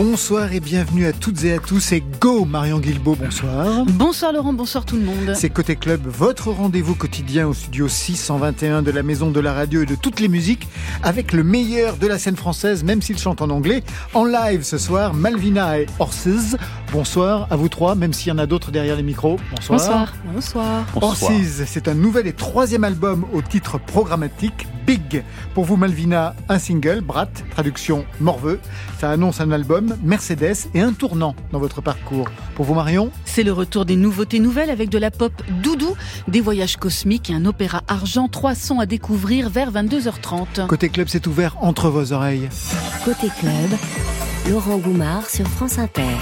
Bonsoir et bienvenue à toutes et à tous et Go Marion Guilbault, bonsoir. Bonsoir Laurent, bonsoir tout le monde. C'est Côté Club, votre rendez-vous quotidien au studio 621 de la Maison de la Radio et de toutes les musiques avec le meilleur de la scène française, même s'il chante en anglais. En live ce soir, Malvina et Horses. Bonsoir à vous trois, même s'il y en a d'autres derrière les micros. Bonsoir. Bonsoir. Bonsoir. Horses, c'est un nouvel et troisième album au titre programmatique Big. Pour vous, Malvina, un single, Brat, traduction morveux. Ça annonce un album, Mercedes, et un tournant dans votre parcours. Pour vous, Marion C'est le retour des nouveautés nouvelles avec de la pop doudou, des voyages cosmiques et un opéra argent. Trois sons à découvrir vers 22h30. Côté club, c'est ouvert entre vos oreilles. Côté club, Laurent Goumard sur France Inter.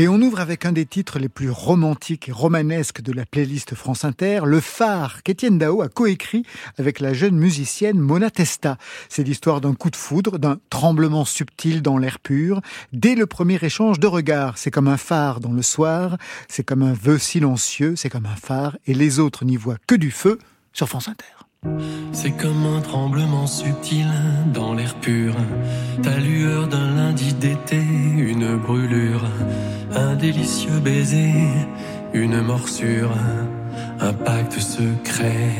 Et on ouvre avec un des titres les plus romantiques et romanesques de la playlist France Inter, Le phare qu'Étienne Dao a coécrit avec la jeune musicienne Mona Testa. C'est l'histoire d'un coup de foudre, d'un tremblement subtil dans l'air pur. Dès le premier échange de regards, c'est comme un phare dans le soir, c'est comme un vœu silencieux, c'est comme un phare, et les autres n'y voient que du feu sur France Inter. C'est comme un tremblement subtil dans l'air pur, ta lueur d'un lundi d'été, une brûlure, un délicieux baiser, une morsure, un pacte secret.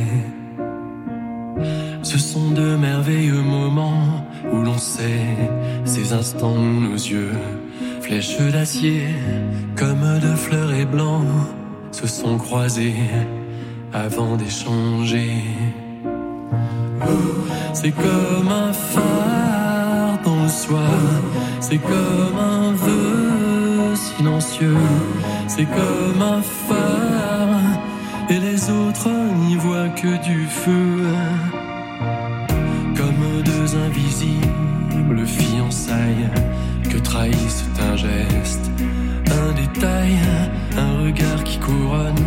Ce sont de merveilleux moments où l'on sait ces instants où nos yeux, flèches d'acier, comme de fleurs et blancs, se sont croisés avant d'échanger. C'est comme un phare dans le soir, c'est comme un vœu silencieux, c'est comme un phare, et les autres n'y voient que du feu. Comme deux invisibles fiançailles que trahissent un geste, un détail, un regard qui couronne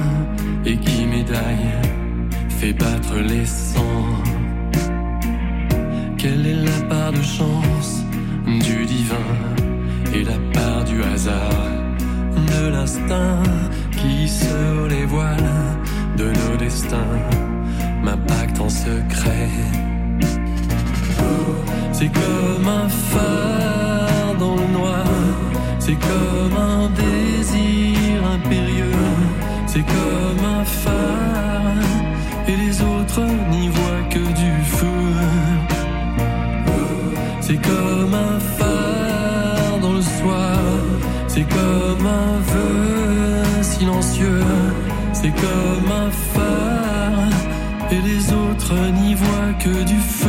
et qui médaille, fait battre les sangs. Quelle est la part de chance du divin et la part du hasard, de l'instinct qui sur les voiles de nos destins m'impacte en secret. C'est comme un phare dans le noir, c'est comme un désir impérieux, c'est comme un phare et les autres n'y voient que du feu. Silencieux, c'est comme un phare, et les autres n'y voient que du feu.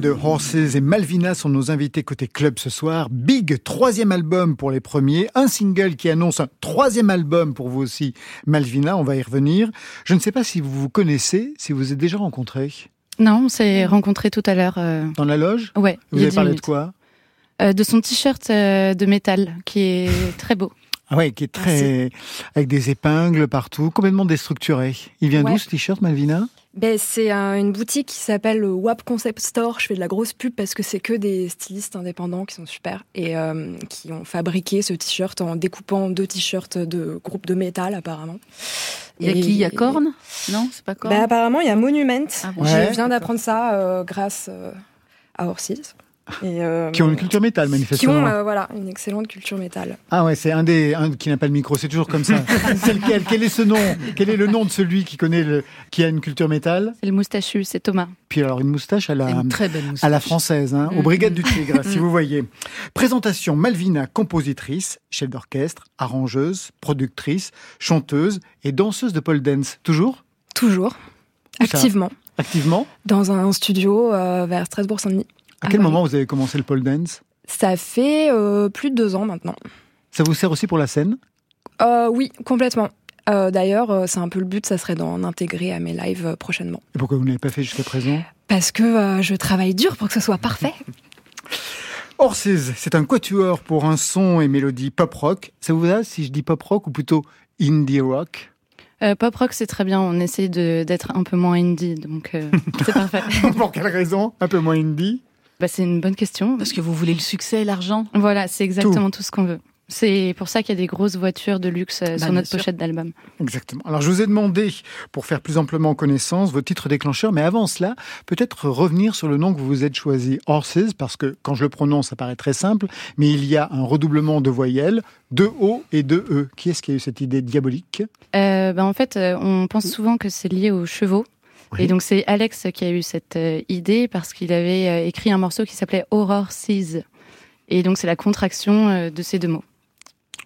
De Horses et Malvina sont nos invités côté club ce soir. Big, troisième album pour les premiers, un single qui annonce un troisième album pour vous aussi, Malvina, on va y revenir. Je ne sais pas si vous vous connaissez, si vous êtes déjà rencontrés. Non, on s'est rencontrés tout à l'heure. Euh... Dans la loge Ouais. Vous avez parlé de quoi euh, De son t-shirt euh, de métal qui est très beau. Ah ouais, qui est très avec des épingles partout, complètement déstructuré. Il vient Ouais. d'où ce t-shirt, Malvina? Ben, C'est une boutique qui s'appelle WAP Concept Store. Je fais de la grosse pub parce que c'est que des stylistes indépendants qui sont super et qui ont fabriqué ce t-shirt en découpant deux t-shirts de groupe de métal apparemment. Il y a qui? Il y a Korn? Non, c'est pas Korn? Ben, Apparemment, il y a Monument. Ah Je viens d'apprendre ça grâce à Orsis. Euh, qui ont une culture métal, manifestement. Qui ont euh, voilà, une excellente culture métal. Ah ouais, c'est un des un qui n'a pas le micro, c'est toujours comme ça. c'est lequel Quel est ce nom? Quel est le nom de celui qui connaît le qui a une culture métal? C'est le moustachu, c'est Thomas. Puis alors une moustache à la une très belle moustache. à la française, hein, aux brigades du Tigre, si vous voyez. Présentation Malvina, compositrice, chef d'orchestre, arrangeuse, productrice, chanteuse et danseuse de pole dance. Toujours? Toujours. Activement. Activement? Dans un studio euh, vers Strasbourg-Saint-Denis. À quel moment vous avez commencé le pole dance? Ça fait euh, plus de deux ans maintenant. Ça vous sert aussi pour la scène? Euh, Oui, complètement. Euh, d'ailleurs, c'est un peu le but, ça serait d'en intégrer à mes lives prochainement. Et pourquoi vous ne l'avez pas fait jusqu'à présent? Parce que je travaille dur pour que ce soit parfait. Horses, c'est un quatuor pour un son et mélodie pop rock. Ça vous va si je dis pop rock ou plutôt indie rock? Pop rock, c'est très bien. On essaie d'être un peu moins indie, donc c'est parfait. pour quelle raison? Un peu moins indie? Bah, C'est une bonne question. Parce que vous voulez le succès et l'argent Voilà, c'est exactement tout, ce qu'on veut. C'est pour ça qu'il y a des grosses voitures de luxe euh, sur bah, notre pochette d'album. Exactement. Alors je vous ai demandé, pour faire plus amplement connaissance, vos titres déclencheurs, mais avant cela, peut-être revenir sur le nom que vous vous êtes choisi, Horses, parce que quand je le prononce, ça paraît très simple, mais il y a un redoublement de voyelles, de O et de E. Qui est-ce qui a eu cette idée diabolique? Euh, bah, En fait, euh, on pense souvent que c'est lié aux chevaux. Et donc c'est Alex qui a eu cette euh, idée parce qu'il avait euh, écrit un morceau qui s'appelait Horror Seas. Et donc c'est la contraction euh, de ces deux mots.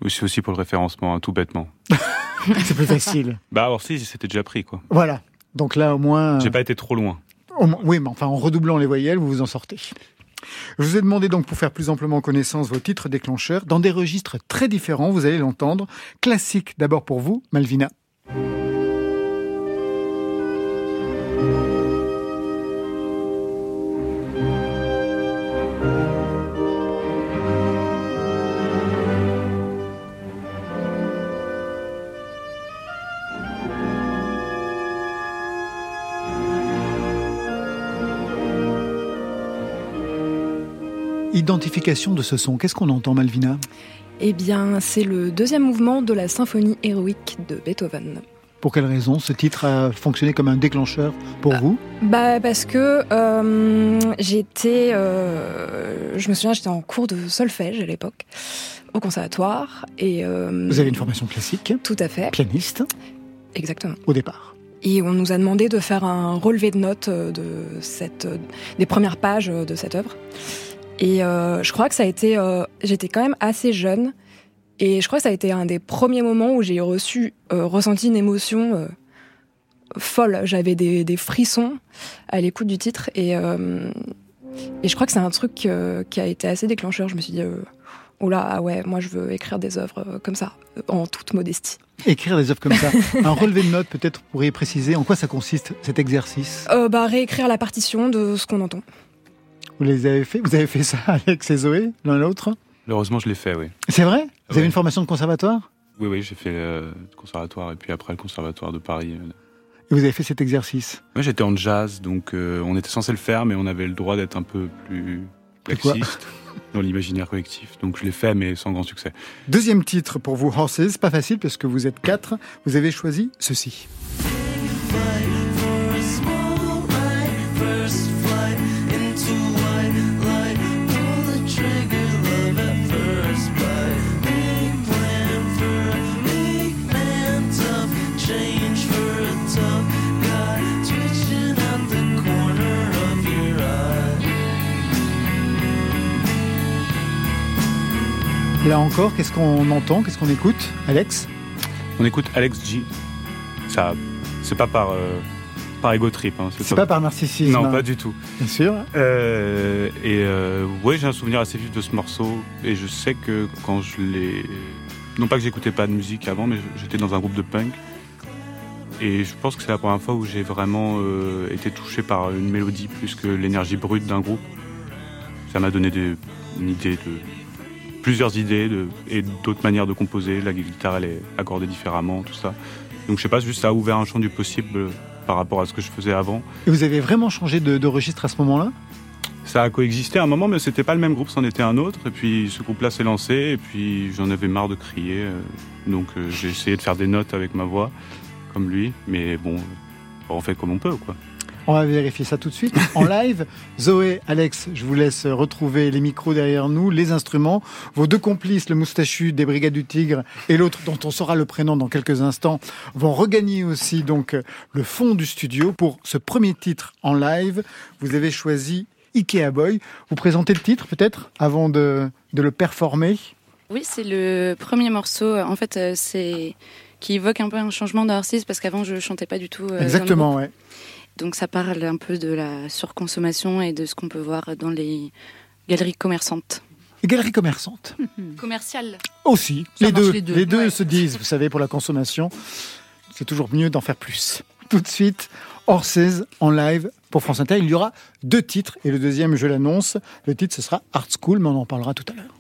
Oui, c'est aussi pour le référencement, hein, tout bêtement. c'est plus facile. bah Horror Seas, c'était déjà pris, quoi. Voilà. Donc là, au moins. J'ai pas été trop loin. Oui, mais enfin, en redoublant les voyelles, vous vous en sortez. Je vous ai demandé donc pour faire plus amplement connaissance vos titres déclencheurs dans des registres très différents, vous allez l'entendre. Classique d'abord pour vous, Malvina. Identification de ce son, qu'est-ce qu'on entend Malvina? Eh bien, c'est le deuxième mouvement de la symphonie héroïque de Beethoven. Pour quelle raison ce titre a fonctionné comme un déclencheur pour vous? Bah parce que euh, j'étais, euh, je me souviens, j'étais en cours de solfège à l'époque au conservatoire et. Euh, vous avez une formation classique? Tout à fait. Pianiste? Exactement. Au départ? Et on nous a demandé de faire un relevé de notes de cette, des premières pages de cette œuvre. Et euh, je crois que ça a été, euh, j'étais quand même assez jeune, et je crois que ça a été un des premiers moments où j'ai reçu, euh, ressenti une émotion folle. J'avais des, des, frissons à l'écoute du titre, et, et je crois que c'est un truc qui a été assez déclencheur. Je me suis dit, oh là, ah ouais, moi je veux écrire des œuvres comme ça, en toute modestie. Écrire des œuvres comme ça. un relevé de notes, peut-être, pourriez préciser en quoi ça consiste cet exercice? Bah, Réécrire la partition de ce qu'on entend. Vous les avez fait Vous avez fait ça avec et Zoé, l'un l'autre? Heureusement, je l'ai fait, oui. C'est vrai? Vous avez une formation de conservatoire? Oui, oui, j'ai fait le conservatoire et puis après le conservatoire de Paris. Euh. Et vous avez fait cet exercice? Moi, j'étais en jazz, donc euh, on était censé le faire, mais on avait le droit d'être un peu plus laxiste dans l'imaginaire collectif. Donc je l'ai fait, mais sans grand succès. Deuxième titre pour vous, Horses. Pas facile parce que vous êtes quatre. Vous avez choisi ceci. Là encore, qu'est-ce qu'on entend Qu'est-ce qu'on écoute Alex? On écoute Alex G. Ça, c'est pas par, euh, par ego trip. Hein, c'est pas... par narcissisme. Non, pas du tout. Bien sûr. Euh, et euh, ouais, j'ai un souvenir assez vif de ce morceau. Et je sais que quand je l'ai. Non pas que j'écoutais pas de musique avant, mais j'étais dans un groupe de punk. Et je pense que c'est la première fois où j'ai vraiment été touché par une mélodie plus que l'énergie brute d'un groupe. Ça m'a donné des, une idée de, plusieurs idées de, et d'autres manières de composer. La guitare, elle est accordée différemment, tout ça. Donc je sais pas, juste ça a ouvert un champ du possible par rapport à ce que je faisais avant. Et vous avez vraiment changé de, de registre à ce moment-là? Ça a coexisté à un moment, mais c'était pas le même groupe, c'en était un autre. Et puis ce groupe-là s'est lancé, et puis j'en avais marre de crier. euh, donc euh, j'ai essayé de faire des notes avec ma voix, comme lui. Mais bon, on fait comme on peut, quoi. On va vérifier ça tout de suite en live. Zoé, Alex, je vous laisse retrouver les micros derrière nous, les instruments. Vos deux complices, le moustachu des Brigades du Tigre et l'autre dont on saura le prénom dans quelques instants, vont regagner aussi donc le fond du studio pour ce premier titre en live. Vous avez choisi Ikea Boy. Vous présentez le titre peut-être avant de, de le performer? Oui, c'est le premier morceau. En fait, euh, c'est qui évoque un peu un changement Oasis parce qu'avant je chantais pas du tout. euh, Exactement, ouais. Donc ça parle un peu de la surconsommation et de ce qu'on peut voir dans les galeries commerçantes. Et Galerie commerçante. Commerciales. Aussi, les deux, les deux. les deux Ouais. se disent, vous savez, pour la consommation, c'est toujours mieux d'en faire plus. Tout de suite, Horses en live pour France Inter. Il y aura deux titres et le deuxième, je l'annonce, le titre ce sera Art School, mais on en parlera tout à l'heure.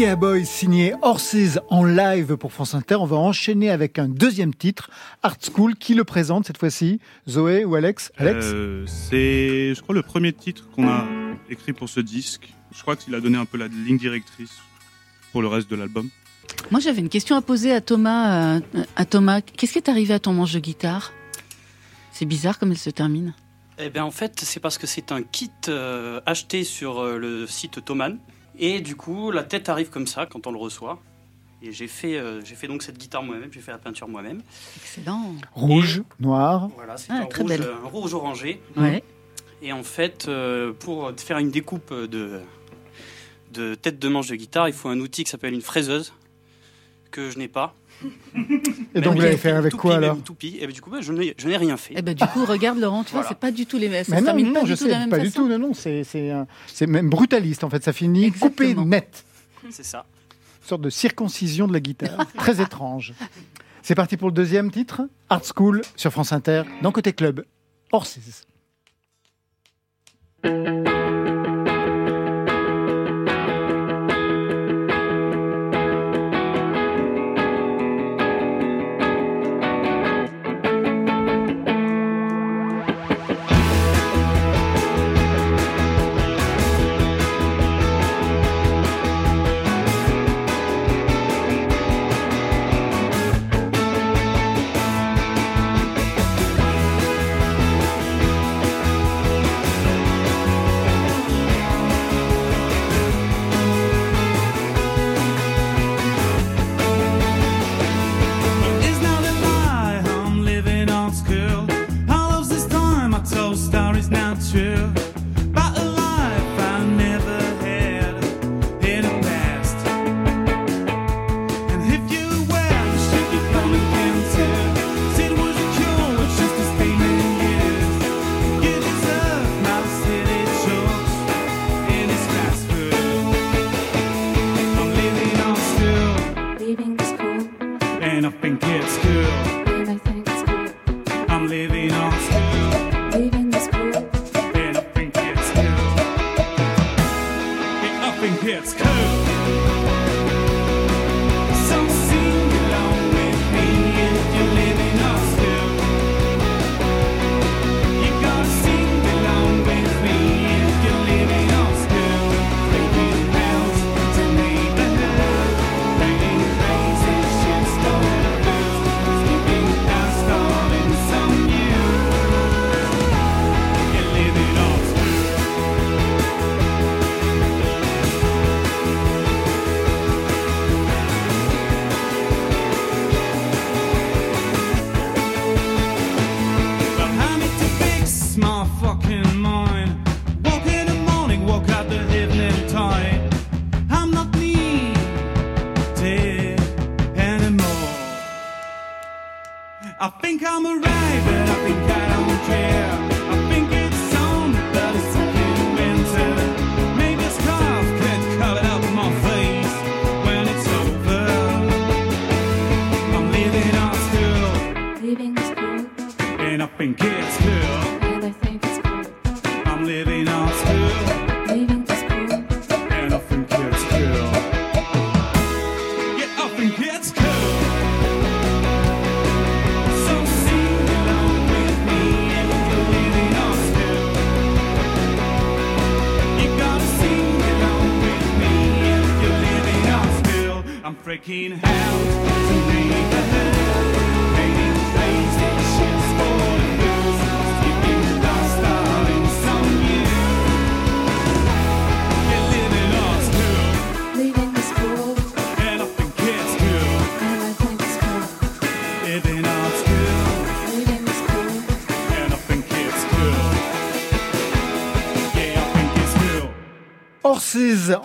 Ikea Boy signé Horses en live pour France Inter. On va enchaîner avec un deuxième titre, Art School. Qui le présente cette fois-ci Zoé ou Alex? Alex? Euh, c'est, je crois, le premier titre qu'on a écrit pour ce disque. Je crois qu'il a donné un peu la ligne directrice pour le reste de l'album. Moi, j'avais une question à poser à Thomas. euh, à Thomas, qu'est-ce qui est arrivé à ton manche de guitare? C'est bizarre comme elle se termine. Eh bien, en fait, c'est parce que c'est un kit euh, acheté sur euh, le site Thomann. Et du coup, la tête arrive comme ça quand on le reçoit. Et j'ai fait, euh, j'ai fait donc cette guitare moi-même, j'ai fait la peinture moi-même. Excellent. Rouge, noir. Voilà, c'est Ah, un, rouge, belle. un rouge orangé. Ouais. Et en fait, euh, pour faire une découpe de, de tête de manche de guitare, il faut un outil qui s'appelle une fraiseuse, que je n'ai pas. Et donc, vous l'avez fait avec quoi alors pis. Et ben, du coup, ben, je n'ai rien fait. Eh ben, du coup, regarde Laurent, tu vois, Voilà. c'est pas du tout les mêmes. Ça Mais se non, termine non, pas je du tout la même pas du tout. Non, non, c'est c'est même brutaliste en fait. Ça finit coupé net. C'est ça. Une sorte de circoncision de la guitare. Très étrange. C'est parti pour le deuxième titre. Art School sur France Inter, dans Côté Club. Horses.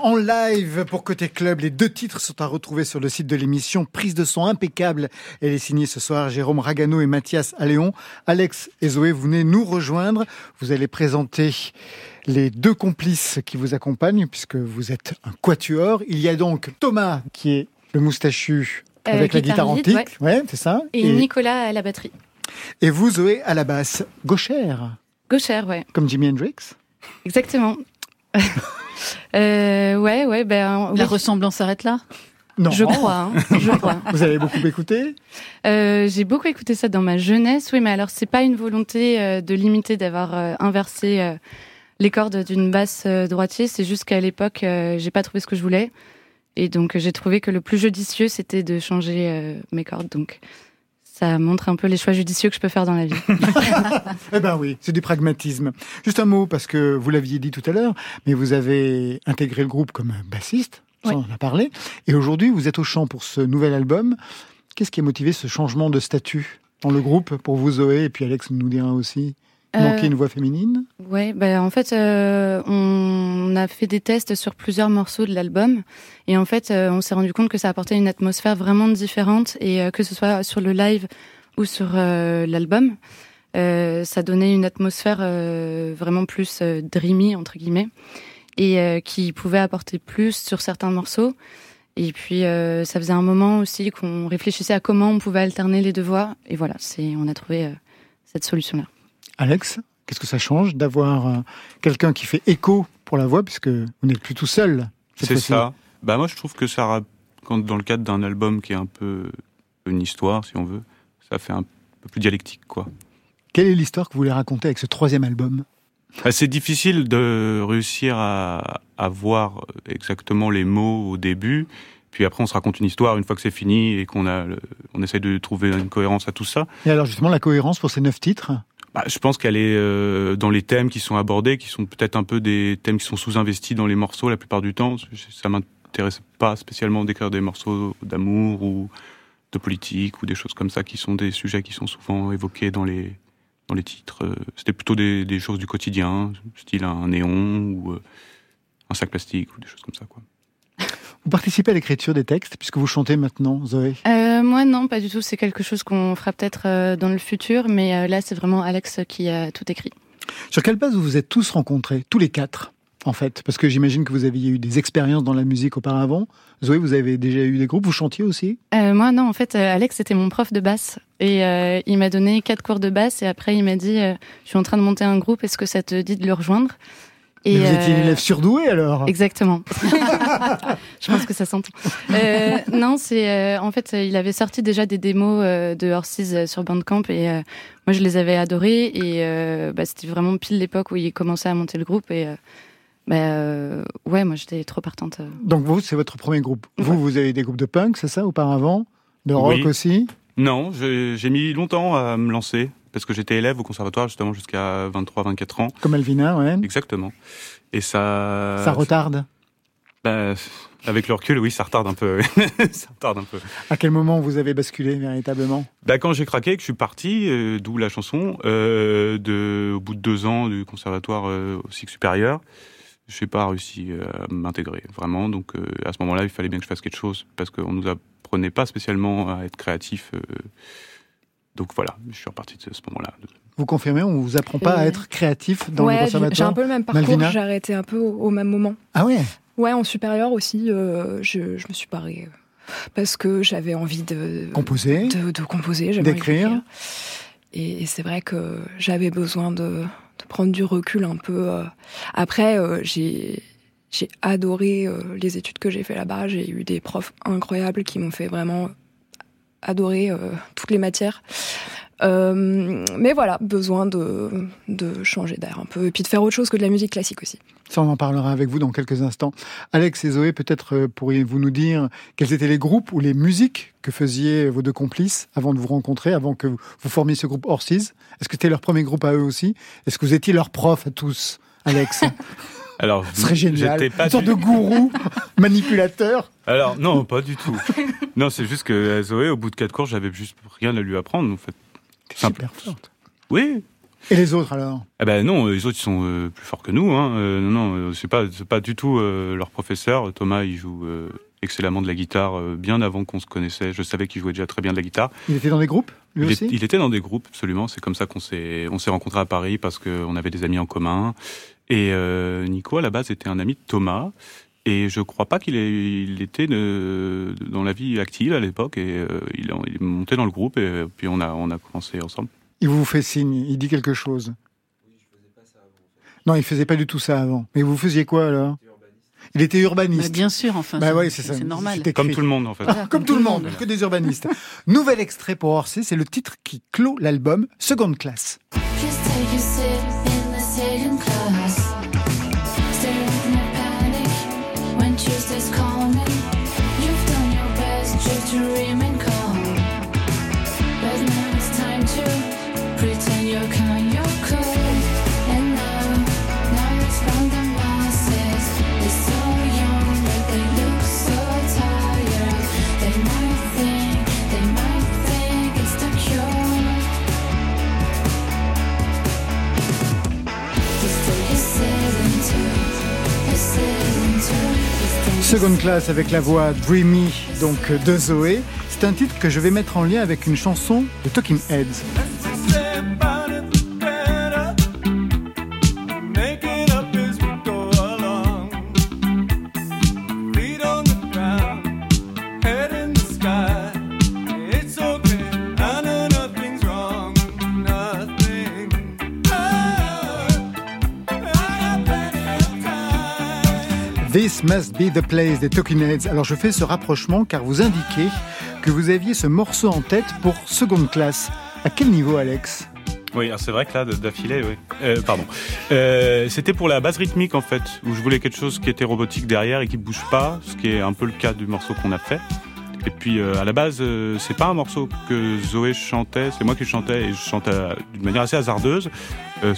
En live pour Côté Club. Les deux titres sont à retrouver sur le site de l'émission. Prise de son impeccable. Elle est signée ce soir Jérôme Ragano et Mathias Alléon. Alex et Zoé, vous venez nous rejoindre. Vous allez présenter les deux complices qui vous accompagnent puisque vous êtes un quatuor. Il y a donc Thomas qui est le moustachu Euh, avec la guitare antique. Ouais, c'est ça. Et, Nicolas à la batterie. et vous, Zoé, à la basse. Gauchère, Gauchère, ouais. comme Jimi Hendrix. Exactement. Euh, ouais, ouais, ben. La oui. ressemblance s'arrête là Non. Je crois, hein, je crois. Vous avez beaucoup écouté Euh, j'ai beaucoup écouté ça dans ma jeunesse, oui, mais alors c'est pas une volonté euh, de limiter, d'avoir euh, inversé euh, les cordes d'une basse euh, droitier. C'est juste qu'à l'époque, euh, j'ai pas trouvé ce que je voulais, et donc j'ai trouvé que le plus judicieux c'était de changer euh, mes cordes. Donc ça montre un peu les choix judicieux que je peux faire dans la vie. Eh ben oui, c'est du pragmatisme. Juste un mot, parce que vous l'aviez dit tout à l'heure, mais vous avez intégré le groupe comme bassiste, ça Oui. on en a parlé, et aujourd'hui vous êtes au chant pour ce nouvel album. Qu'est-ce qui a motivé ce changement de statut dans le groupe pour vous Zoé, et puis Alex nous dira aussi, il Euh, une voix féminine Ouais, bah en fait, euh, on a fait des tests sur plusieurs morceaux de l'album, et en fait, euh, on s'est rendu compte que ça apportait une atmosphère vraiment différente, et que ce soit sur le live ou sur l'album, euh, ça donnait une atmosphère euh, vraiment plus euh, dreamy entre guillemets, et qui pouvait apporter plus sur certains morceaux. Et puis, ça faisait un moment aussi qu'on réfléchissait à comment on pouvait alterner les deux voix, et voilà, c'est on a trouvé cette solution-là. Alex, qu'est-ce que ça change d'avoir euh, quelqu'un qui fait écho pour la voix, puisque vous n'êtes plus tout seul C'est ça. Bah moi je trouve que ça, quand dans le cadre d'un album qui est un peu une histoire, si on veut, ça fait un peu plus dialectique, quoi. Quelle est l'histoire que vous voulez raconter avec ce troisième album? Ah, C'est difficile de réussir à, à voir exactement les mots au début. Puis après, on se raconte une histoire une fois que c'est fini et qu'on a, le- on essaie de trouver une cohérence à tout ça. Et alors justement, la cohérence pour ces neuf titres? Bah, je pense qu'elle est euh, dans les thèmes qui sont abordés, qui sont peut-être un peu des thèmes qui sont sous-investis dans les morceaux la plupart du temps. Ça m'intéresse pas spécialement d'écrire des morceaux d'amour ou de politique ou des choses comme ça qui sont des sujets qui sont souvent évoqués dans les dans les titres. Euh, C'était plutôt des, des choses du quotidien, style un néon ou euh, un sac plastique ou des choses comme ça. Quoi. Vous participez à l'écriture des textes, puisque vous chantez maintenant, Zoé? Euh, moi, non, pas du tout. C'est quelque chose qu'on fera peut-être euh, dans le futur, mais euh, là, c'est vraiment Alex qui a tout écrit. Sur quelle base vous vous êtes tous rencontrés, tous les quatre, en fait? Parce que j'imagine que vous aviez eu des expériences dans la musique auparavant. Zoé, vous avez déjà eu des groupes, vous chantiez aussi? Euh, moi, non, en fait, euh, Alex, c'était mon prof de basse. Et euh, il m'a donné quatre cours de basse, et après, il m'a dit Je suis en train de monter un groupe, est-ce que ça te dit de le rejoindre? Mais Vous étiez une euh, élève surdouée alors Exactement. Je pense que ça s'entend. Euh, non, c'est euh, en fait, il avait sorti déjà des démos euh, de Horses euh, sur Bandcamp et euh, moi je les avais adorés et euh, bah, c'était vraiment pile l'époque où il commençait à monter le groupe et euh, bah, euh, ouais, moi j'étais trop partante. euh. Donc vous, c'est votre premier groupe. Vous, vous avez des groupes de punk, c'est ça, auparavant? De rock Oui. aussi? Non, j'ai mis longtemps à me lancer parce que j'étais élève au conservatoire justement jusqu'à 23-24 ans. Comme Alvina, ouais. Exactement. Et ça. Ça retarde Bah, avec le recul, oui, ça retarde un peu. ça retarde un peu. À quel moment vous avez basculé véritablement? Bah, quand j'ai craqué, que je suis parti, euh, d'où la chanson, euh, de, au bout de deux ans du conservatoire euh, au cycle supérieur, je n'ai pas réussi à m'intégrer vraiment. Donc à ce moment-là, il fallait bien que je fasse quelque chose parce qu'on nous apprenait pas spécialement à être créatif. Euh. donc voilà, je suis reparti de ce moment-là. Vous confirmez, on vous apprend pas à Ouais. être créatif dans le ouais, j'ai conservatoire j'ai un peu le même parcours. J'ai arrêté un peu au, au même moment. Ah ouais Ouais, en supérieur aussi, euh, je, je me suis parée euh, parce que j'avais envie de Composer de, de composer, j'avais envie D'écrire. Et, et c'est vrai que j'avais besoin de, de prendre du recul un peu. euh. Après, euh, j'ai j'ai adoré euh, les études que j'ai fait là-bas. J'ai eu des profs incroyables qui m'ont fait vraiment adorer euh, toutes les matières. Euh, mais voilà, besoin de, de changer d'air un peu et puis de faire autre chose que de la musique classique aussi. Ça, on en parlera avec vous dans quelques instants. Alex et Zoé, peut-être euh, pourriez-vous nous dire quels étaient les groupes ou les musiques que faisiez vos deux complices avant de vous rencontrer, avant que vous vous formiez ce groupe Horses Est-ce que c'était leur premier groupe à eux aussi? Est-ce que vous étiez leur prof à tous, Alex? Alors, Ce serait génial. pas Une sorte du- de gourou, manipulateur. Alors non, pas du tout. non, c'est juste que euh, Zoé, au bout de quatre cours, j'avais juste rien à lui apprendre. En fait. Super forte. Oui. Et les autres alors? Ah ben non, les autres ils sont euh, plus forts que nous. Hein. Euh, non, non, c'est pas, c'est pas du tout euh, leur professeur. Thomas, il joue excellemment de la guitare bien avant qu'on se connaissait. Je savais qu'il jouait déjà très bien de la guitare. Il était dans des groupes, lui Il, est- aussi? il était dans des groupes, absolument. C'est comme ça qu'on s'est, on s'est rencontrés à Paris parce qu'on avait des amis en commun. Et euh, Nico, à la base, était un ami de Thomas. Et je crois pas qu'il ait- il était de- dans la vie active à l'époque. Et euh, il, est- il est monté dans le groupe. Et euh, puis on a, on a commencé ensemble. Il vous fait signe, il dit quelque chose. Non, il faisait pas du tout ça avant. Mais vous faisiez quoi alors Il était Bah, urbaniste. bien sûr, enfin, Bah c'est- ouais, c'est ça. c'est normal. Comme tout le monde, en fait. Voilà, comme tout le monde, que des urbanistes. Nouvel extrait pour Orsay, c'est le titre qui clôt l'album, Seconde classe. Seconde classe avec la voix Dreamy donc de Zoé. C'est un titre que je vais mettre en lien avec une chanson de Talking Heads. This must be the place des Talking Heads. Alors je fais ce rapprochement car vous indiquez que vous aviez ce morceau en tête pour seconde classe. À quel niveau, Alex? Oui, alors c'est vrai que là, d'affilée, oui. Euh, pardon. Euh, C'était pour la base rythmique, en fait, où je voulais quelque chose qui était robotique derrière et qui bouge pas, ce qui est un peu le cas du morceau qu'on a fait. Et puis, euh, à la base, euh, c'est pas un morceau que Zoé chantait, c'est moi qui chantais et je chantais euh, d'une manière assez hasardeuse, euh,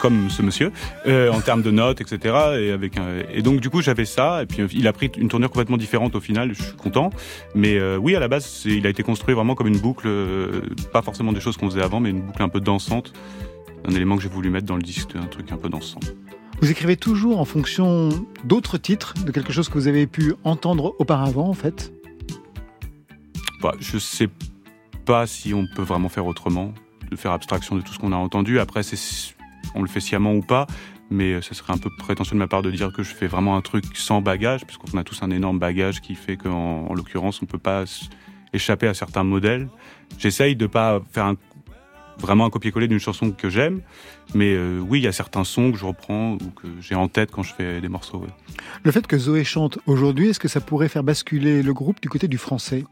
comme ce monsieur, en termes de notes, etc. Et, et donc, du coup, j'avais ça, et puis il a pris une tournure complètement différente au final, je suis content. Mais oui, à la base, il a été construit vraiment comme une boucle, pas forcément des choses qu'on faisait avant, mais une boucle un peu dansante. Un élément que j'ai voulu mettre dans le disque, un truc un peu dansant. Vous écrivez toujours en fonction d'autres titres, de quelque chose que vous avez pu entendre auparavant, en fait? Bah, je sais pas si on peut vraiment faire autrement, de faire abstraction de tout ce qu'on a entendu. Après, on le fait sciemment ou pas, mais euh, ce serait un peu prétentieux de ma part de dire que je fais vraiment un truc sans bagage, puisqu'on a tous un énorme bagage qui fait qu'en en l'occurrence, on peut pas échapper à certains modèles. J'essaye de pas faire vraiment un copier-coller d'une chanson que j'aime, mais euh, oui, il y a certains sons que je reprends ou que j'ai en tête quand je fais des morceaux. Le fait que Zoé chante aujourd'hui, est-ce que ça pourrait faire basculer le groupe du côté du français?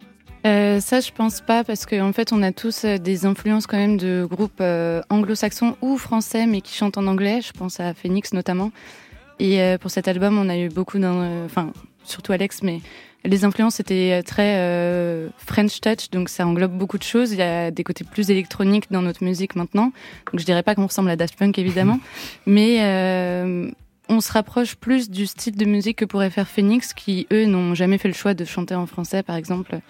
Euh, ça, je pense pas, parce qu'en fait, on a tous euh, des influences quand même de groupes euh, anglo-saxons ou français, mais qui chantent en anglais. Je pense à Phoenix notamment. Et euh, pour cet album, on a eu beaucoup d'un, euh, enfin, surtout Alex, mais les influences étaient très euh, French touch, donc ça englobe beaucoup de choses. Il y a des côtés plus électroniques dans notre musique maintenant. Donc je dirais pas qu'on ressemble à Daft Punk évidemment, mais euh, on se rapproche plus du style de musique que pourrait faire Phoenix, qui eux n'ont jamais fait le choix de chanter en français, par exemple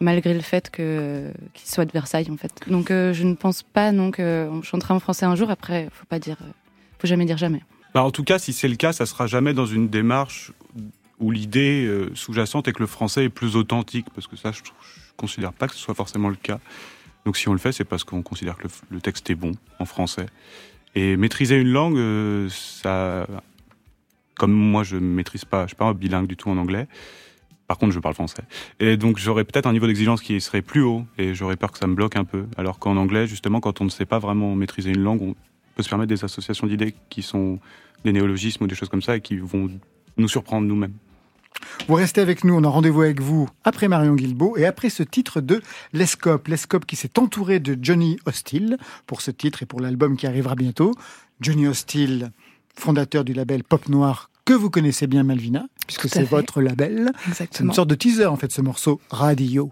malgré le fait que qu'il soit de Versailles en fait. Donc euh, je ne pense pas non qu'on chantera en français un jour. Après, faut pas dire, euh, faut jamais dire jamais. Bah, en tout cas, si c'est le cas, ça sera jamais dans une démarche où l'idée euh, sous-jacente est que le français est plus authentique, parce que ça, je, je considère pas que ce soit forcément le cas. Donc si on le fait, c'est parce qu'on considère que le, le texte est bon en français. Et maîtriser une langue, ça, comme moi, je maîtrise pas, je suis pas bilingue du tout en anglais. Par contre, je parle français. Et donc, j'aurais peut-être un niveau d'exigence qui serait plus haut, et j'aurais peur que ça me bloque un peu. Alors qu'en anglais, justement, quand on ne sait pas vraiment maîtriser une langue, on peut se permettre des associations d'idées qui sont des néologismes ou des choses comme ça et qui vont nous surprendre nous-mêmes. Vous restez avec nous, on a rendez-vous avec vous après Marion Guilbeault et après ce titre de Lescope. Lescope qui s'est entouré de Johnny Hostile pour ce titre et pour l'album qui arrivera bientôt. Johnny Hostile, fondateur du label Pop Noir que vous connaissez bien Malvina, puisque c'est votre label. C'est une sorte de teaser en fait ce morceau Radio.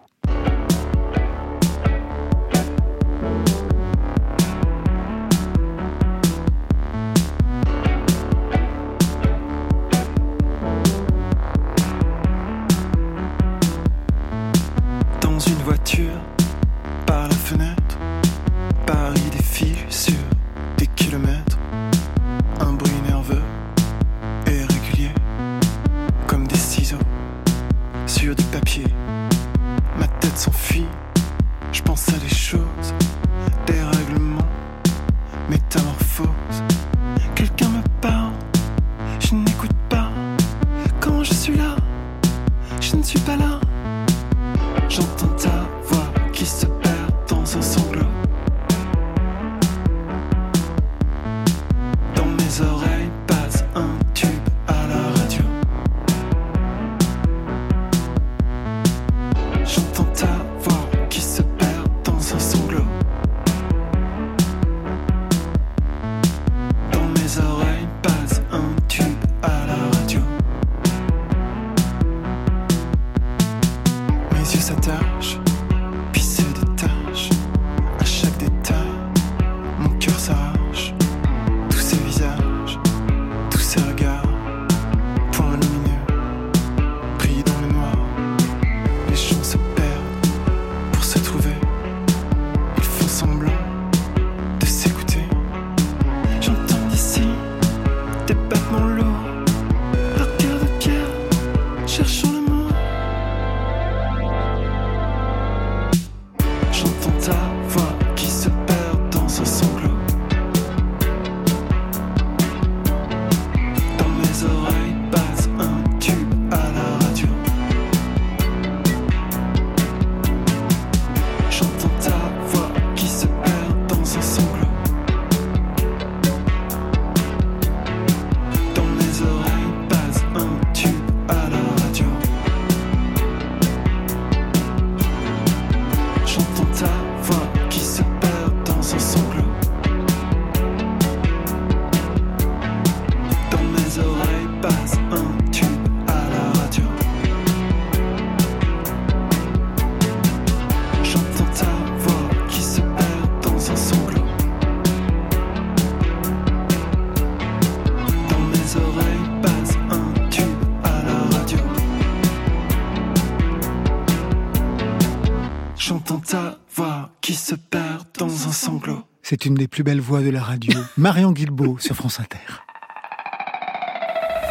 C'est une des plus belles voix de la radio. Marion Guilbeault sur France Inter.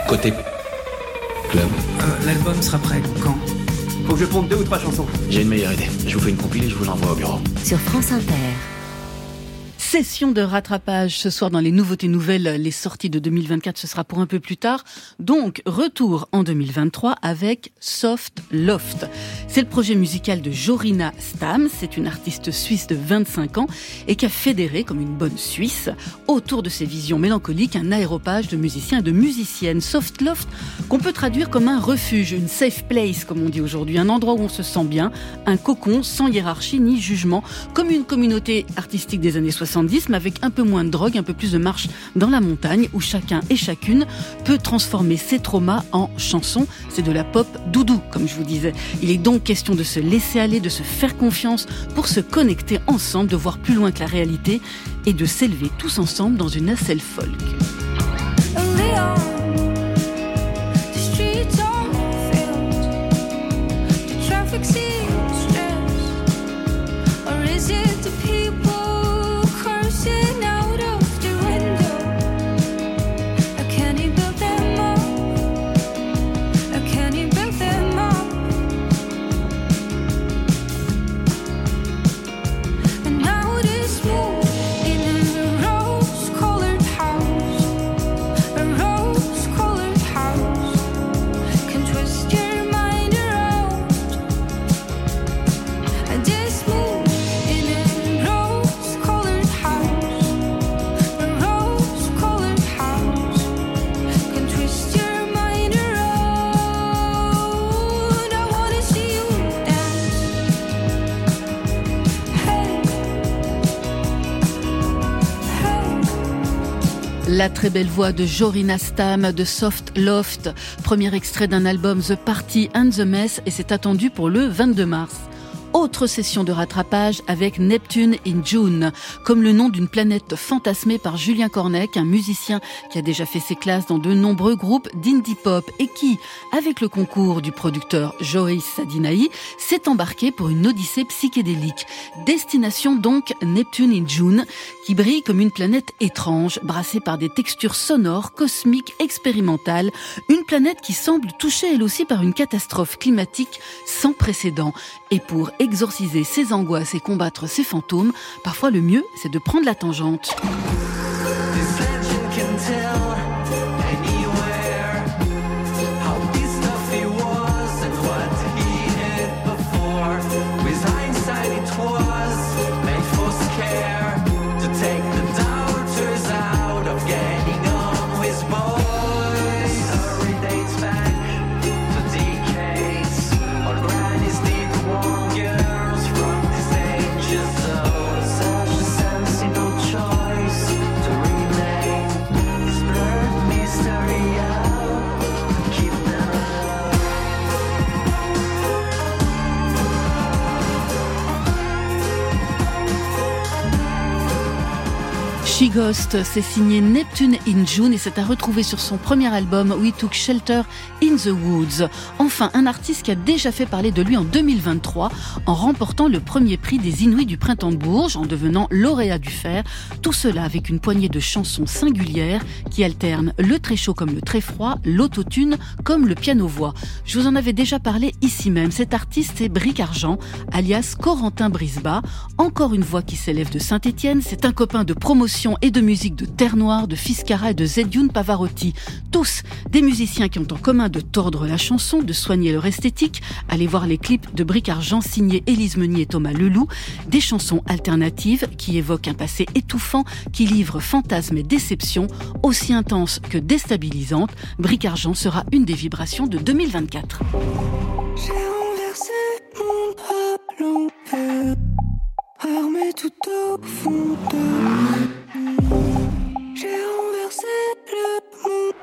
Côté club. Euh, L'album sera prêt quand? Faut que je ponde deux ou trois chansons. J'ai une meilleure idée. Je vous fais une compile et je vous l'envoie au bureau. Sur France Inter. Session de rattrapage ce soir dans les nouveautés nouvelles. Les sorties de 2024, ce sera pour un peu plus tard. Donc, retour en 2023 avec Soft Loft. C'est le projet musical de Jorina Stam. C'est une artiste suisse de 25 ans et qui a fédéré, comme une bonne Suisse, autour de ses visions mélancoliques, un aéropage de musiciens et de musiciennes. Soft Loft, qu'on peut traduire comme un refuge, une safe place, comme on dit aujourd'hui. Un endroit où on se sent bien, un cocon sans hiérarchie ni jugement, comme une communauté artistique des années 70 avec un peu moins de drogue, un peu plus de marche dans la montagne, où chacun et chacune peut transformer ses traumas en chansons. C'est de la pop doudou, comme je vous disais. Il est donc question de se laisser aller, de se faire confiance pour se connecter ensemble, de voir plus loin que la réalité et de s'élever tous ensemble dans une nacelle folk. La très belle voix de Jorina Stam de Soft Loft, premier extrait d'un album The Party and the Mess et c'est attendu pour le 22 mars. Autre session de rattrapage avec Neptune in June, comme le nom d'une planète fantasmée par Julien Cornec, un musicien qui a déjà fait ses classes dans de nombreux groupes d'indie pop et qui, avec le concours du producteur Joris Sadinaï, s'est embarqué pour une odyssée psychédélique. Destination donc Neptune in June, qui brille comme une planète étrange, brassée par des textures sonores, cosmiques, expérimentales, une planète qui semble touchée elle aussi par une catastrophe climatique sans précédent. Et pour exorciser ses angoisses et combattre ses fantômes, parfois le mieux, c'est de prendre la tangente. She Ghost, c'est signé Neptune in June et c'est à retrouver sur son premier album We Took Shelter in the Woods. Enfin, un artiste qui a déjà fait parler de lui en 2023 en remportant le premier prix des Inuits du Printemps de Bourges, en devenant lauréat du fer. Tout cela avec une poignée de chansons singulières qui alternent le très chaud comme le très froid, l'autotune comme le piano-voix. Je vous en avais déjà parlé ici même. Cet artiste est Bric Argent, alias Corentin Brisba. Encore une voix qui s'élève de Saint-Étienne. C'est un copain de promotion et de musique de Terre Noire, de Fiscara et de Zedioun Pavarotti. Tous des musiciens qui ont en commun de tordre la chanson, de soigner leur esthétique. Allez voir les clips de Bric Argent signés Élise Meunier et Thomas Leloup. Des chansons alternatives qui évoquent un passé étouffant, qui livrent fantasmes et déceptions aussi intenses que déstabilisantes. Bric Argent sera une des vibrations de 2024. J'ai renversé mon l'envers, armé tout au fond de. J'ai renversé le monde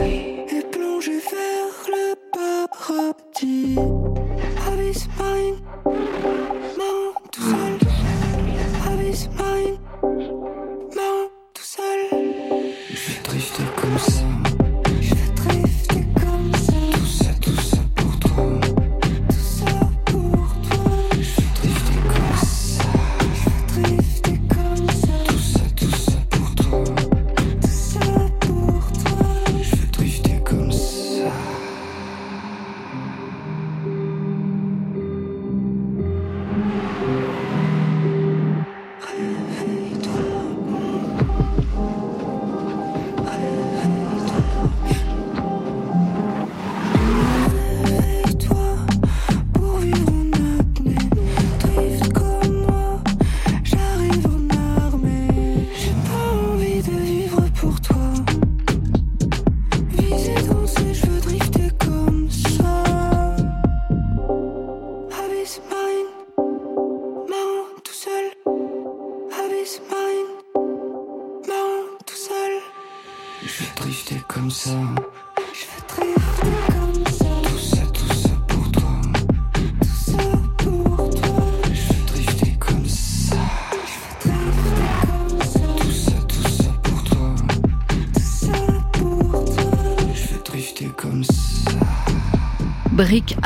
et plongé vers le paradis. Abyss marine, marin tout seul. Abyss marine,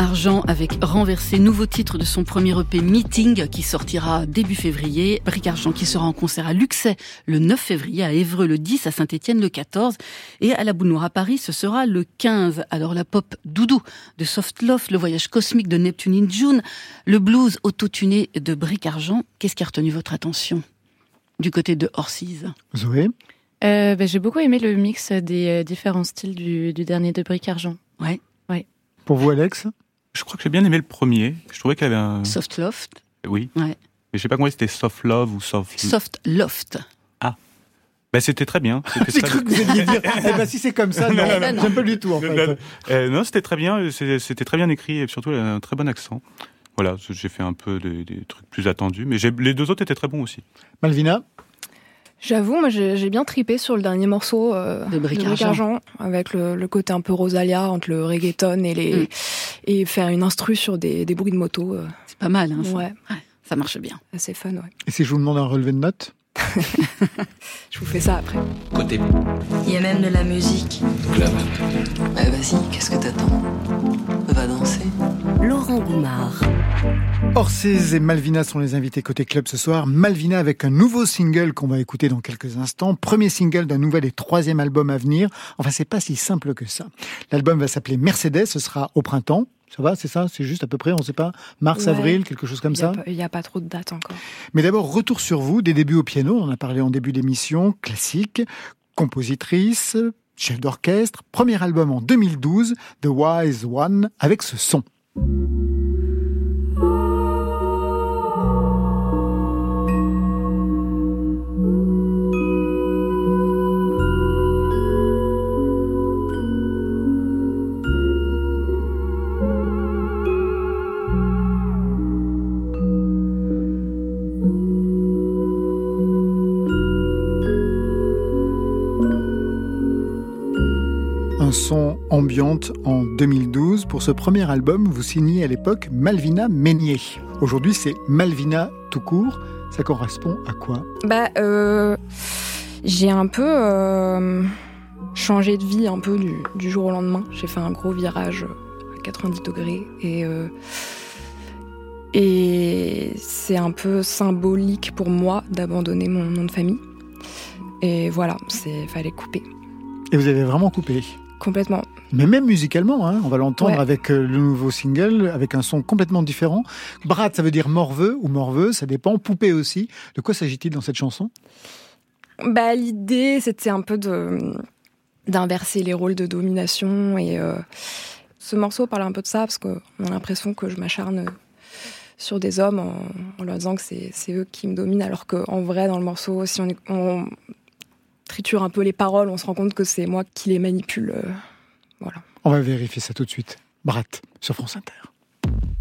Argent avec Renversé, nouveau titre de son premier EP Meeting qui sortira début février. Brique Argent qui sera en concert à Luxay le 9 février, à Évreux le 10, à Saint-Étienne le 14 et à la Boule à Paris ce sera le 15. Alors la pop doudou de Soft Love, le voyage cosmique de Neptune in June, le blues autotuné de Brique Argent, qu'est-ce qui a retenu votre attention du côté de Orsiz? Zoé? Euh, bah, J'ai beaucoup aimé le mix des euh, différents styles du, du dernier de Bric Argent. Ouais. Ouais. Pour vous, Alex? Je crois que j'ai bien aimé le premier. Je trouvais qu'il y avait un. Soft Loft Oui. Ouais. Mais je sais pas comment c'était Soft Love ou Soft. Soft Loft. Bah, c'était très bien. C'était J'ai très cru que bien. vous alliez dire, eh ben, si c'est comme ça, non, Non, non, non. j'aime pas du tout, en Non, fait. non, euh, non, c'était très bien. C'était très bien écrit et surtout elle a un très bon accent. Voilà, j'ai fait un peu des, des trucs plus attendus, mais les deux autres étaient très bons aussi. Malvina? J'avoue, moi j'ai bien tripé sur le dernier morceau euh, De Bric Argent. avec le, le côté un peu Rosalia entre le reggaeton et les Mm. et faire une instru sur des, des bruits de moto. euh, C'est pas mal, hein, ça. ouais, Ça marche bien. assez fun. Ouais. Et si je vous demande un relevé de notes? Je vous fais ça après. Côté Il y a même de la musique. club. Eh vas-y, qu'est-ce que t'attends? Va danser. Laurent Goumard. Orsiz et Malvina sont les invités côté club ce soir. Malvina avec un nouveau single qu'on va écouter dans quelques instants. Premier single d'un nouvel et troisième album à venir. Enfin, c'est pas si simple que ça. L'album va s'appeler Mercedes. Ce sera au printemps. Ça va, c'est ça C'est juste à peu près, on sait pas Mars, Ouais. avril, quelque chose comme y ça Il n'y a, pas trop de dates encore. Mais d'abord, retour sur vous, des débuts au piano, on en a parlé en début d'émission, classique, compositrice, chef d'orchestre, premier album en 2012, The Wise One, avec ce son. Ambiante en 2012. Pour ce premier album, vous signez à l'époque Malvina Meignier. Aujourd'hui, c'est Malvina tout court. Ça correspond à quoi? Bah, euh, j'ai un peu euh, changé de vie un peu du, du jour au lendemain. J'ai fait un gros virage à 90 degrés et euh, et c'est un peu symbolique pour moi d'abandonner mon nom de famille. Et voilà, c'est fallait couper Et vous avez vraiment coupé? Complètement. Mais même musicalement, hein, on va l'entendre Ouais. avec euh, le nouveau single, avec un son complètement différent. Brat, ça veut dire morveux ou morveux, ça dépend. Poupée aussi. De quoi s'agit-il dans cette chanson? Bah, l'idée, c'était un peu de d'inverser les rôles de domination et euh, ce morceau parle un peu de ça parce qu'on a l'impression que je m'acharne sur des hommes en, en leur disant que c'est c'est eux qui me dominent alors qu'en vrai dans le morceau si on, on triture un peu les paroles on se rend compte que c'est moi qui les manipule euh, voilà On va vérifier ça tout de suite. Brat, sur France Inter.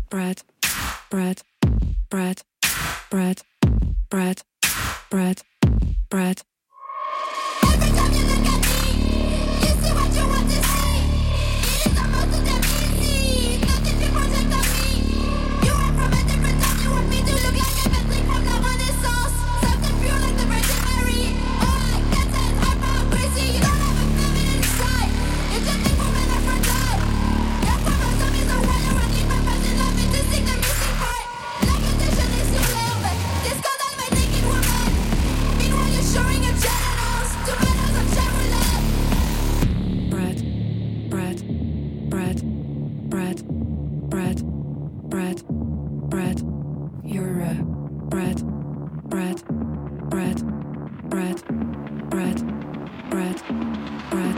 Brad Brad Brad Brad Brad Brad Brad, Brad. You're uh, Brad, Brad, Brad, Brad, Brad, Brad, Brad.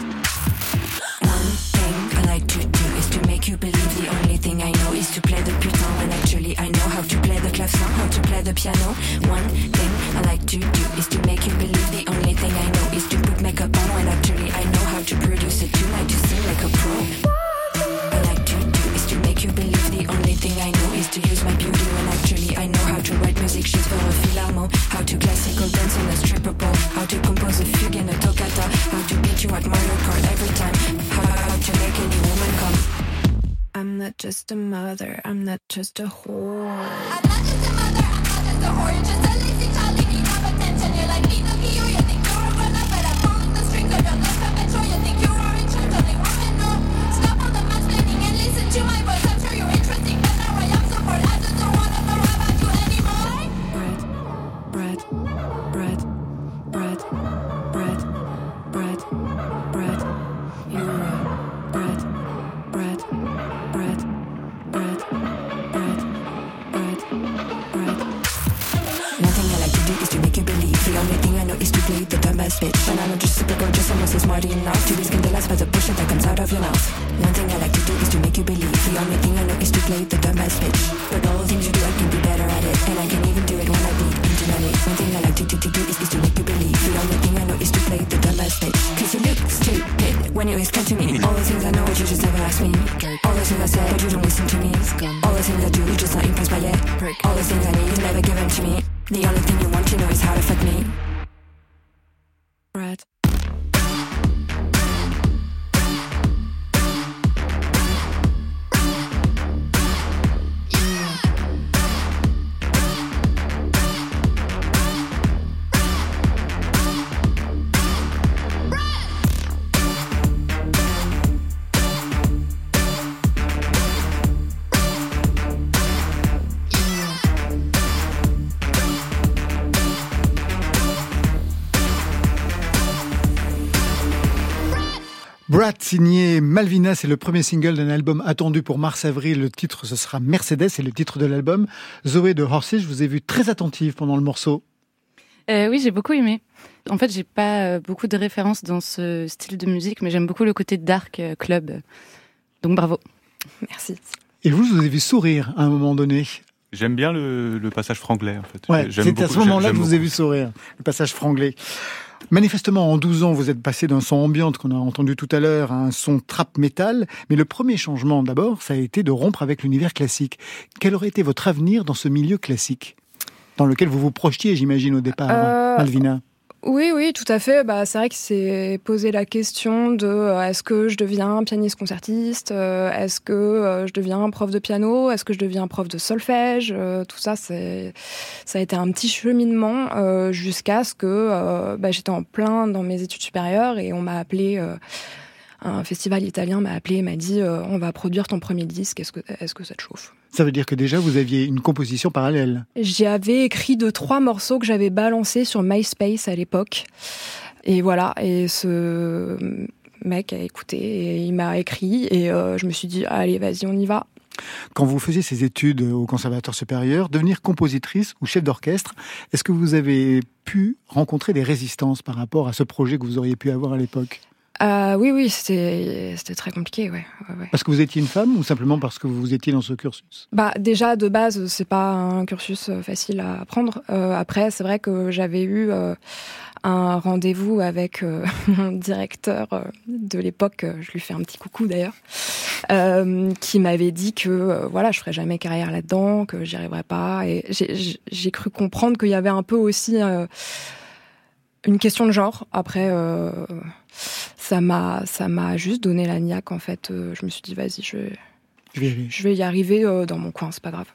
One thing I like to do is to make you believe the only thing I know is to play the putain when actually I know how to play the clavecin, how to play the piano. One thing I like to do is to make you believe the only thing I know is to put makeup on when actually I know how to produce a not just a mother. I'm not just a whore. To me all the things I know, but you just never ask me. All the things I say, but you don't listen to me. All the things I do, you're just not impressed by it. All the things I need, never give them to me. Brat signé Malvina, c'est le premier single d'un album attendu pour mars-avril. Le titre, ce sera Mercedes, c'est le titre de l'album. Zoé de Horses, je vous ai vu très attentive pendant le morceau. Euh, oui, j'ai beaucoup aimé. En fait, j'ai pas euh, beaucoup de références dans ce style de musique, mais j'aime beaucoup le côté dark euh, club. Donc bravo. Merci. Et vous, je vous ai vu sourire à un moment donné. J'aime bien le, le passage franglais, en fait. Ouais, c'est à ce moment-là que je vous ai vu sourire, le passage franglais. Manifestement, en 12 ans, vous êtes passé d'un son ambiante qu'on a entendu tout à l'heure à un son trap metal. Mais le premier changement, d'abord, ça a été de rompre avec l'univers classique. Quel aurait été votre avenir dans ce milieu classique? Dans lequel vous vous projetiez, j'imagine, au départ, Euh, Malvina? Oui, oui, tout à fait. Bah, c'est vrai que c'est posé la question de euh, est-ce que je deviens pianiste concertiste, euh, est-ce que euh, je deviens prof de piano, est-ce que je deviens prof de solfège. euh, tout ça, c'est ça a été un petit cheminement jusqu'à ce que bah, j'étais en plein dans mes études supérieures et on m'a appelé. un festival italien m'a appelé et m'a dit on va produire ton premier disque, est-ce que, est-ce que ça te chauffe? Ça veut dire que déjà, vous aviez une composition parallèle. J'avais écrit deux, trois morceaux que j'avais balancés sur MySpace à l'époque. Et voilà, et ce mec a écouté et il m'a écrit et euh, je me suis dit, allez, vas-y, on y va. Quand vous faisiez ces études au Conservatoire supérieur, devenir compositrice ou chef d'orchestre, est-ce que vous avez pu rencontrer des résistances par rapport à ce projet que vous auriez pu avoir à l'époque? Euh, oui, oui, c'était très compliqué, ouais. ouais, ouais. Parce que vous étiez une femme ou simplement parce que vous étiez dans ce cursus? Bah déjà de base c'est pas un cursus euh, facile à apprendre. Euh, après c'est vrai que j'avais eu euh, un rendez-vous avec mon directeur de l'époque, je lui fais un petit coucou d'ailleurs, euh, qui m'avait dit que voilà je ferais jamais carrière là-dedans, que j'y arriverais pas. Et j'ai- cru comprendre qu'il y avait un peu aussi euh, une question de genre. Après euh, ça m'a ça m'a juste donné la niaque en fait. Euh, je me suis dit vas-y je vais Je vais y aller. je vais y arriver euh, dans mon coin, c'est pas grave.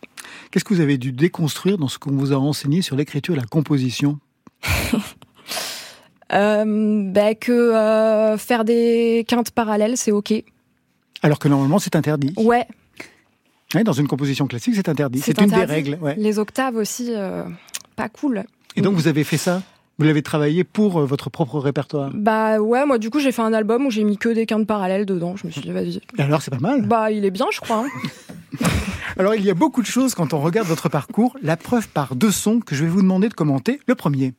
Qu'est-ce que vous avez dû déconstruire dans ce qu'on vous a enseigné sur l'écriture et la composition? Euh, bah, que euh, faire des quintes parallèles, c'est ok. Alors que normalement c'est interdit. Ouais, Ouais, dans une composition classique, c'est interdit. c'est une des règles. ouais. Les octaves aussi, euh, pas cool. Et donc vous avez fait ça? Vous l'avez travaillé pour euh, votre propre répertoire? Bah ouais, moi du coup j'ai fait un album où j'ai mis que des quintes parallèles dedans. Je me suis dit vas-y. Et alors c'est pas mal Bah il est bien, je crois. hein. Alors il y a beaucoup de choses quand on regarde votre parcours. La preuve par deux sons que je vais vous demander de commenter. Le premier.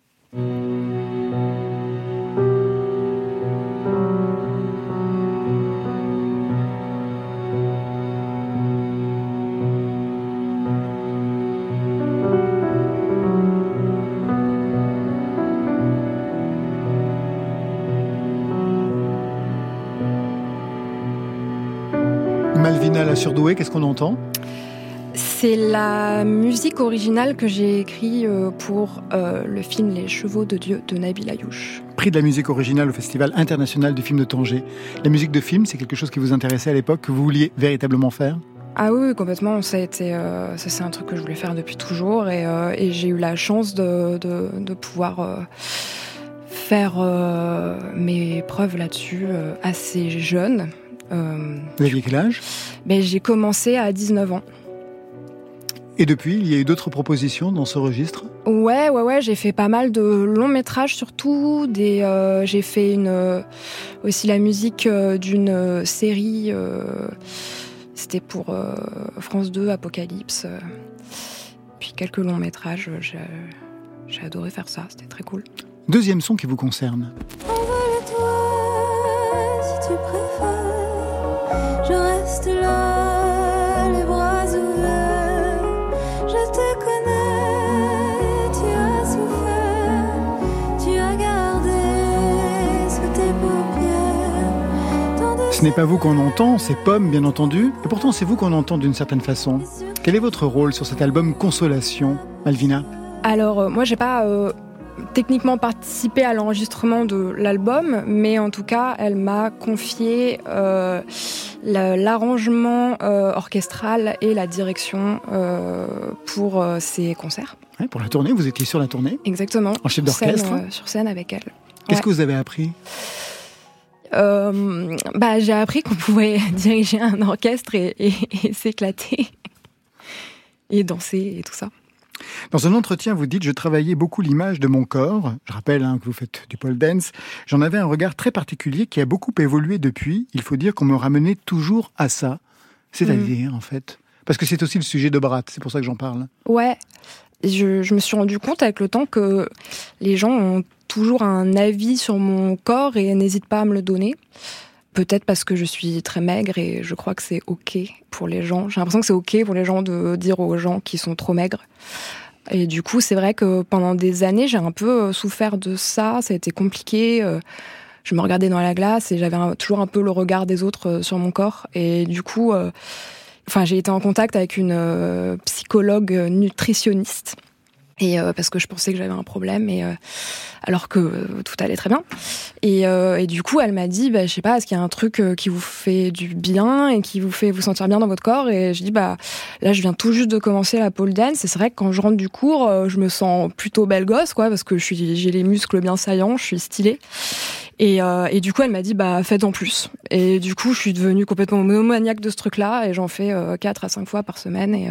Surdouée, qu'est-ce qu'on entend? C'est la musique originale que j'ai écrite euh, pour euh, le film Les Chevaux de Dieu de Nabil Ayouch. Prix de la musique originale au Festival international du film de Tanger. La musique de film, c'est quelque chose qui vous intéressait à l'époque, que vous vouliez véritablement faire? Ah oui, complètement. Ça a été, euh, ça c'est un truc que je voulais faire depuis toujours et, euh, et j'ai eu la chance de, de, de pouvoir euh, faire mes preuves là-dessus assez jeune. Euh, Vous aviez quel âge? Ben, j'ai commencé à 19 ans. Et depuis, il y a eu d'autres propositions dans ce registre? Ouais, ouais, ouais, j'ai fait pas mal de longs métrages surtout. Des, euh, j'ai fait une, euh, aussi la musique euh, d'une série. c'était pour France 2, Apocalypse. puis quelques longs métrages. J'ai, adoré faire ça, c'était très cool. Deuxième son qui vous concerne. Ce n'est pas vous qu'on entend, c'est Pomme, bien entendu, et pourtant c'est vous qu'on entend d'une certaine façon. Quel est votre rôle sur cet album Consolation, Malvina? Alors, euh, moi, j'ai pas. Euh, techniquement participé à l'enregistrement de l'album, mais en tout cas, elle m'a confié euh, la- l'arrangement euh, orchestral et la direction euh, pour ses concerts. Ouais, Pour la tournée, vous étiez sur la tournée. Exactement. En chef d'orchestre. euh, Sur scène avec elle. Qu'est-ce Ouais. que vous avez appris? Bah, j'ai appris qu'on pouvait diriger un orchestre et, et- et s'éclater et danser et tout ça. Dans un entretien, vous dites Je travaillais beaucoup l'image de mon corps. Je rappelle hein, que vous faites du pole dance. J'en avais un regard très particulier qui a beaucoup évolué depuis. Il faut dire qu'on me ramenait toujours à ça. C'est-à-dire, en fait. Parce que c'est aussi le sujet de Brat, c'est pour ça que j'en parle. Ouais, je, je me suis rendu compte avec le temps que les gens ont toujours un avis sur mon corps et n'hésitent pas à me le donner. Peut-être parce que je suis très maigre et je crois que c'est ok pour les gens. J'ai l'impression que c'est ok pour les gens de dire aux gens qui sont trop maigres. Et du coup, c'est vrai que pendant des années, j'ai un peu euh, souffert de ça. Ça a été compliqué. euh, Je me regardais dans la glace et j'avais toujours un peu le regard des autres euh, sur mon corps. Et du coup, enfin, j'ai été en contact avec une psychologue nutritionniste. Et euh, parce que je pensais que j'avais un problème, et euh, alors que euh, tout allait très bien. Et, euh, et du coup, elle m'a dit, bah, je sais pas, est-ce qu'il y a un truc euh, qui vous fait du bien et qui vous fait vous sentir bien dans votre corps? Et je dis, bah là, je viens tout juste de commencer la pole dance. C'est vrai que quand je rentre du cours, je me sens plutôt belle gosse, quoi, parce que je suis, j'ai les muscles bien saillants, je suis stylée. Et, et du coup, elle m'a dit, bah faites en plus. Et du coup, je suis devenue complètement monomaniaque de ce truc-là, et j'en fais euh, 4 à 5 fois par semaine. Et,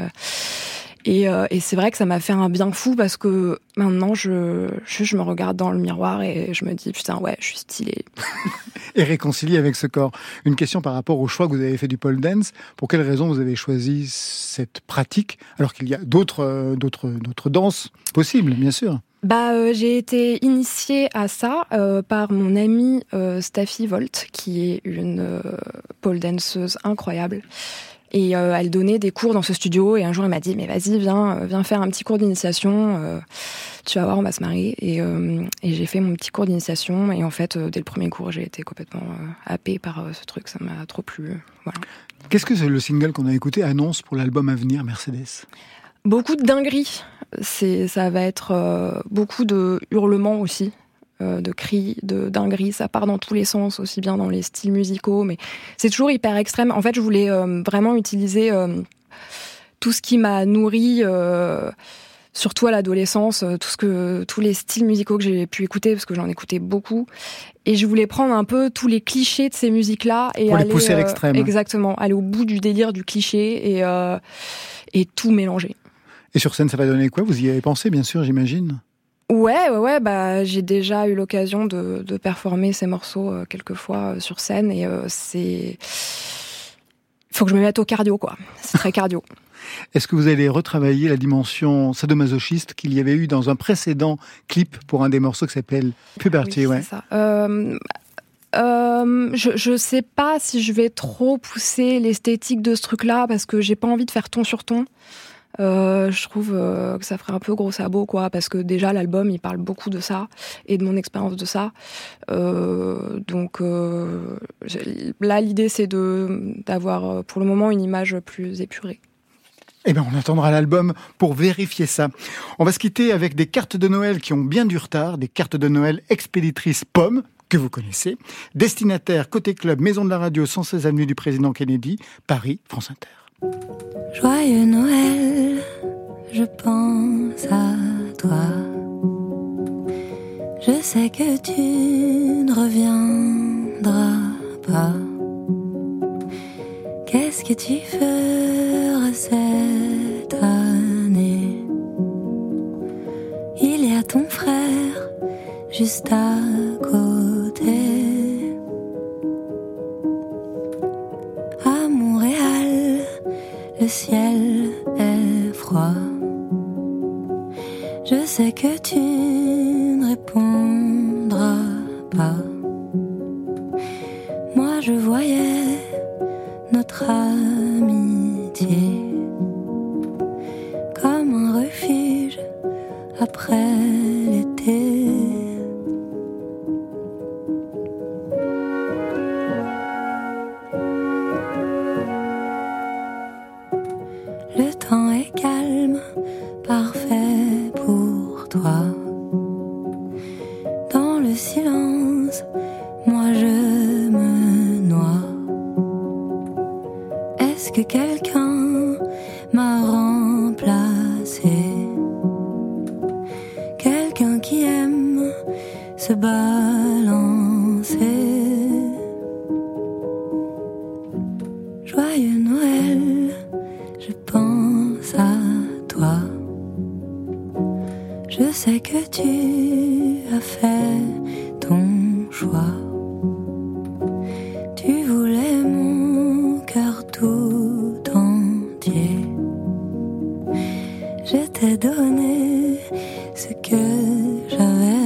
et, euh, et c'est vrai que ça m'a fait un bien fou parce que maintenant, je, je, je me regarde dans le miroir et je me dis, putain, ouais, je suis stylée. Et réconcilié avec ce corps. Une question par rapport au choix que vous avez fait du pole dance. Pour quelle raison vous avez choisi cette pratique alors qu'il y a d'autres, euh, d'autres, d'autres danses possibles, bien sûr? Bah, euh, j'ai été initiée à ça euh, par mon amie euh, Staffy Volt, qui est une pole danseuse incroyable. Et euh, elle donnait des cours dans ce studio. Et un jour, elle m'a dit, mais vas-y, viens, euh, viens faire un petit cours d'initiation. euh, tu vas voir, on va se marier. Et, euh, et j'ai fait mon petit cours d'initiation. Et en fait, dès le premier cours, j'ai été complètement happée par ce truc. Ça m'a trop plu. Voilà. Qu'est-ce que le single qu'on a écouté annonce pour l'album à venir, Mercedes? Beaucoup de dingueries. Ça va être beaucoup de hurlements aussi, euh, de cris, de dingueries. Ça part dans tous les sens, aussi bien dans les styles musicaux, mais c'est toujours hyper extrême. En fait, je voulais euh, vraiment utiliser euh, tout ce qui m'a nourri. Surtout à l'adolescence, tout ce que, tous les styles musicaux que j'ai pu écouter, parce que j'en écoutais beaucoup. Et je voulais prendre un peu tous les clichés de ces musiques-là et Pour les aller, pousser à euh, l'extrême. Exactement, aller au bout du délire du cliché et, euh, et tout mélanger. Et sur scène, ça va donner quoi? Vous y avez pensé, bien sûr, j'imagine? Ouais, ouais, ouais, bah, j'ai déjà eu l'occasion de, de performer ces morceaux euh, quelques fois euh, sur scène et euh, c'est. Il faut que je me mette au cardio, quoi. C'est très cardio. Est-ce que vous allez retravailler la dimension sadomasochiste qu'il y avait eu dans un précédent clip pour un des morceaux qui s'appelle Puberty Oui, ouais? c'est ça. Euh, euh, je, je sais pas si je vais trop pousser l'esthétique de ce truc-là parce que j'ai pas envie de faire ton sur ton. Euh, je trouve euh, que ça ferait un peu gros sabot, quoi, parce que déjà l'album il parle beaucoup de ça et de mon expérience de ça. Euh, donc euh, là, l'idée c'est de d'avoir pour le moment une image plus épurée. Eh bien, on attendra l'album pour vérifier ça. On va se quitter avec des cartes de Noël qui ont bien du retard, des cartes de Noël expéditrices pommes que vous connaissez, destinataire côté club Maison de la Radio 116 avenue du Président Kennedy, Paris, France Inter. Joyeux Noël, pense à toi. Je sais que tu ne reviendras pas. Qu'est-ce que tu feras Je t'ai donné ce que j'avais.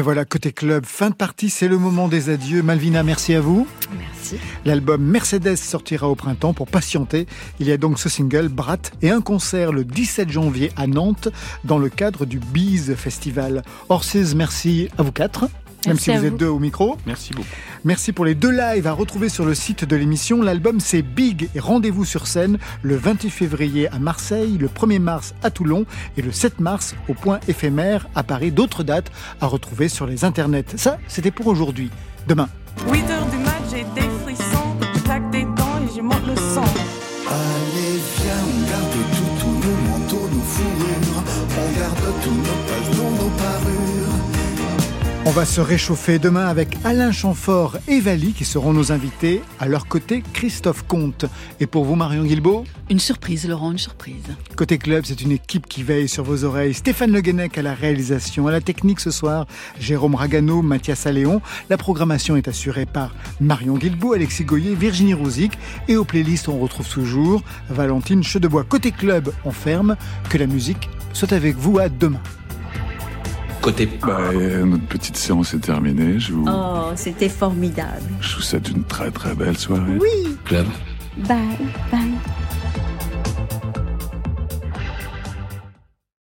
Bien voilà, côté club, fin de partie, c'est le moment des adieux. Malvina, merci à vous. Merci. L'album Mercedes sortira au printemps pour patienter. Il y a donc ce single, Brat, et un concert le 17 janvier à Nantes dans le cadre du Bees Festival. Orsiz, merci à vous quatre. Même Merci si vous êtes deux au micro. Merci beaucoup. Merci pour les deux lives à retrouver sur le site de l'émission. L'album c'est Big et rendez-vous sur scène le 28 février à Marseille, le 1er mars à Toulon et le 7 mars au point éphémère à Paris. D'autres dates à retrouver sur les internets. Ça, c'était pour aujourd'hui. Demain. 8 heures du On va se réchauffer demain avec Alain Chamfort et Vali qui seront nos invités. À leur côté, Christophe Comte. Et pour vous, Marion Guilbault Une surprise, Laurent, une surprise. Côté club, c'est une équipe qui veille sur vos oreilles. Stéphane Le Guenec à la réalisation, à la technique ce soir, Jérôme Ragano, Mathias Alléon. La programmation est assurée par Marion Guilbault, Alexis Goyer, Virginie Rouzic. Et aux playlists, on retrouve toujours Valentine Chedebois. Côté club, on ferme. Que la musique soit avec vous à demain. Côté. Bah, euh, notre petite séance est terminée. Je vous, Oh, c'était formidable. je vous souhaite une très très belle soirée. Oui. Club. Bye, bye.